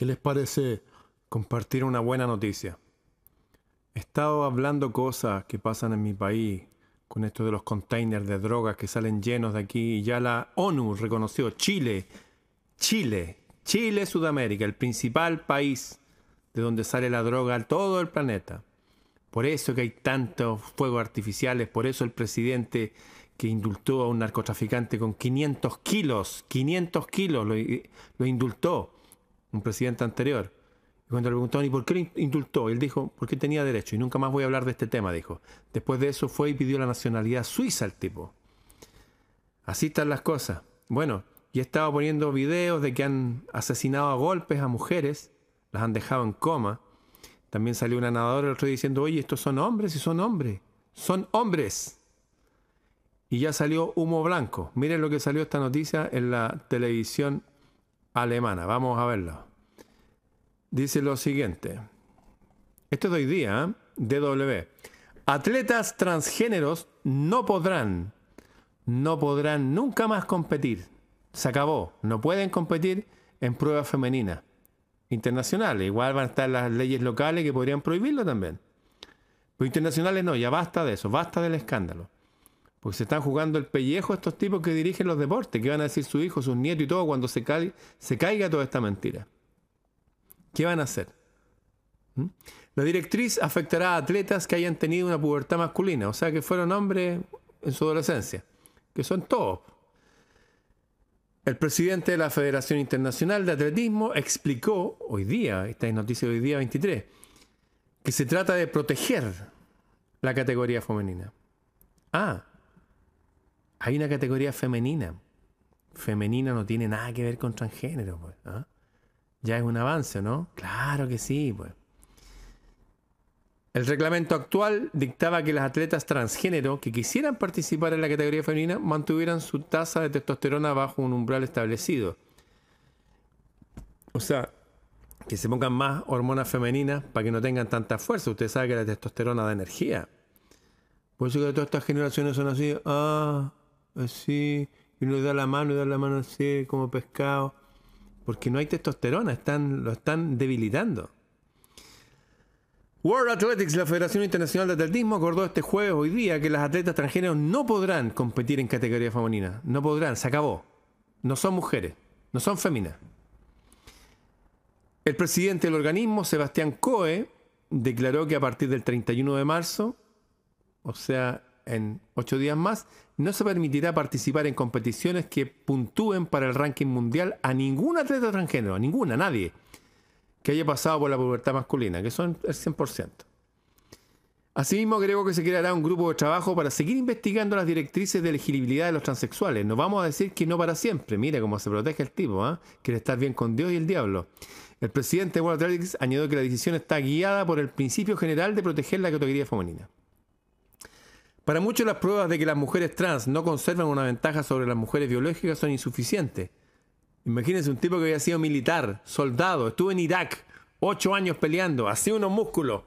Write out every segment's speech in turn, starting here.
¿Qué les parece compartir una buena noticia? He estado hablando cosas que pasan en mi país con esto de los containers de drogas que salen llenos de aquí y ya la ONU reconoció Chile, Chile, Chile, Sudamérica, el principal país de donde sale la droga a todo el planeta. Por eso que hay tantos fuegos artificiales, por eso el presidente que indultó a un narcotraficante con 500 kilos, 500 kilos lo, lo indultó, un presidente anterior. Y cuando le preguntaron, ¿y por qué indultó? Él dijo, porque tenía derecho y nunca más voy a hablar de este tema, dijo. Después de eso fue y pidió la nacionalidad suiza al tipo. Así están las cosas. Bueno, y estaba poniendo videos de que han asesinado a golpes a mujeres, las han dejado en coma. También salió una nadadora el otro día diciendo, oye, estos son hombres y son hombres. Son hombres. Y ya salió humo blanco. Miren lo que salió esta noticia en la televisión alemana. Vamos a verlo. Dice lo siguiente. Esto es de hoy día, ¿eh? DW. Atletas transgéneros no podrán, no podrán nunca más competir. Se acabó. No pueden competir en pruebas femeninas internacionales. Igual van a estar las leyes locales que podrían prohibirlo también. Pero internacionales no, ya basta de eso, basta del escándalo. Porque se están jugando el pellejo estos tipos que dirigen los deportes, que van a decir sus hijos, sus nietos y todo cuando se, caiga toda esta mentira. ¿Qué van a hacer? ¿Mm? La directriz afectará a atletas que hayan tenido una pubertad masculina, o sea que fueron hombres en su adolescencia, que son todos. El presidente de la Federación Internacional de Atletismo explicó hoy día, esta es noticia de hoy día 23, que se trata de proteger la categoría femenina. Ah, hay una categoría femenina. Femenina no tiene nada que ver con transgénero, pues. ¿ah? Ya es un avance, ¿no? Claro que sí, pues. El reglamento actual dictaba que las atletas transgénero que quisieran participar en la categoría femenina mantuvieran su tasa de testosterona bajo un umbral establecido. O sea, que se pongan más hormonas femeninas para que no tengan tanta fuerza. Usted sabe que la testosterona da energía. Por eso que todas estas generaciones son así, ah, así, y uno da la mano y da la mano así, como pescado. Porque no hay testosterona, están, lo están debilitando. World Athletics, la Federación Internacional de Atletismo, acordó este jueves, hoy día, que las atletas transgéneros no podrán competir en categoría femenina. No podrán, se acabó. No son mujeres, no son féminas. El presidente del organismo, Sebastián Coe, declaró que a partir del 31 de marzo, o sea, en ocho días más, no se permitirá participar en competiciones que puntúen para el ranking mundial a ningún atleta transgénero, a ninguna, a nadie que haya pasado por la pubertad masculina, que son el 100%. Asimismo, creo que se creará un grupo de trabajo para seguir investigando las directrices de elegibilidad de los transexuales. No vamos a decir que no para siempre. Mira cómo se protege el tipo, ¿eh? quiere estar bien con Dios y el diablo. El presidente de World Athletics añadió que la decisión está guiada por el principio general de proteger la categoría femenina. Para muchos las pruebas de que las mujeres trans no conservan una ventaja sobre las mujeres biológicas son insuficientes. Imagínense un tipo que había sido militar, soldado, estuvo en Irak, ocho años peleando, hacía unos músculos.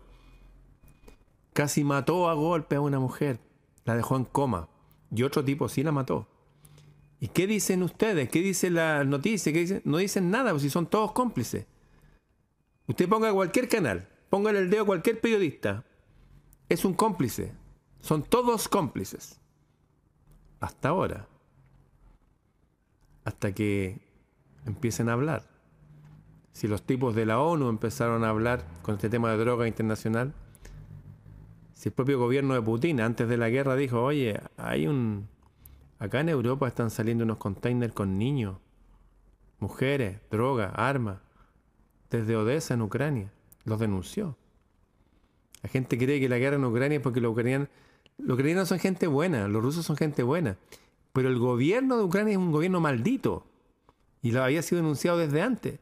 Casi mató a golpe a una mujer, la dejó en coma. Y otro tipo sí la mató. ¿Y qué dicen ustedes? ¿Qué dice la noticia? ¿Qué? No dicen nada, pues si son todos cómplices. Usted ponga cualquier canal, póngale el dedo a cualquier periodista. Es un cómplice. Son todos cómplices. Hasta ahora. Hasta que empiecen a hablar. Si los tipos de la ONU empezaron a hablar con este tema de droga internacional, si el propio gobierno de Putin antes de la guerra dijo, oye, hay un... Acá en Europa están saliendo unos containers con niños, mujeres, droga, armas, desde Odessa en Ucrania. Los denunció. La gente cree que la guerra en Ucrania es porque los ucranianos, los ucranianos son gente buena, los rusos son gente buena. Pero el gobierno de Ucrania es un gobierno maldito. Y lo había sido denunciado desde antes.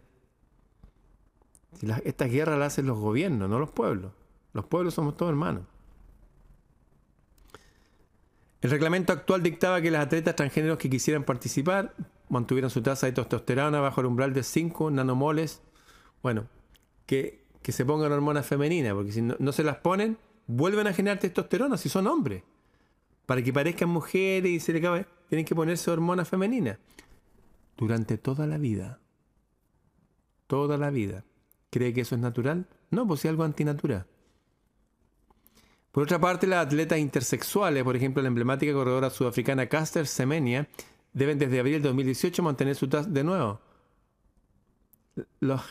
esta guerra la hacen los gobiernos, no los pueblos. Los pueblos somos todos hermanos. El reglamento actual dictaba que las atletas transgéneros que quisieran participar mantuvieran su tasa de testosterona bajo el umbral de 5 nanomoles. Bueno, que, se pongan hormonas femeninas, porque si no, no, se las ponen, vuelven a generar testosterona si son hombres. Para que parezcan mujeres y se le acabe, tienen que ponerse hormonas femeninas durante toda la vida. toda la vida. ¿Cree que eso es natural? No, pues es algo antinatura. Por otra parte, las atletas intersexuales, por ejemplo, la emblemática corredora sudafricana Caster Semenya, deben desde abril de 2018 mantener su tasa de nuevo. Los,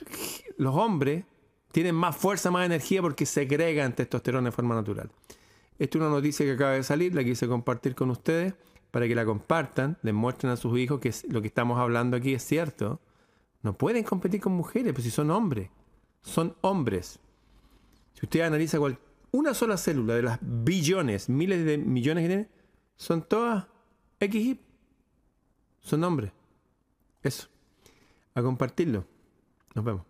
los hombres tienen más fuerza, más energía porque segregan testosterona de forma natural. Esta es una noticia que acaba de salir, la quise compartir con ustedes para que la compartan, les muestren a sus hijos que lo que estamos hablando aquí es cierto. No pueden competir con mujeres, pues si son hombres. Son hombres. Si usted analiza una sola célula de las billones, miles de millones que tiene, son todas X Son hombres. Eso. A compartirlo. Nos vemos.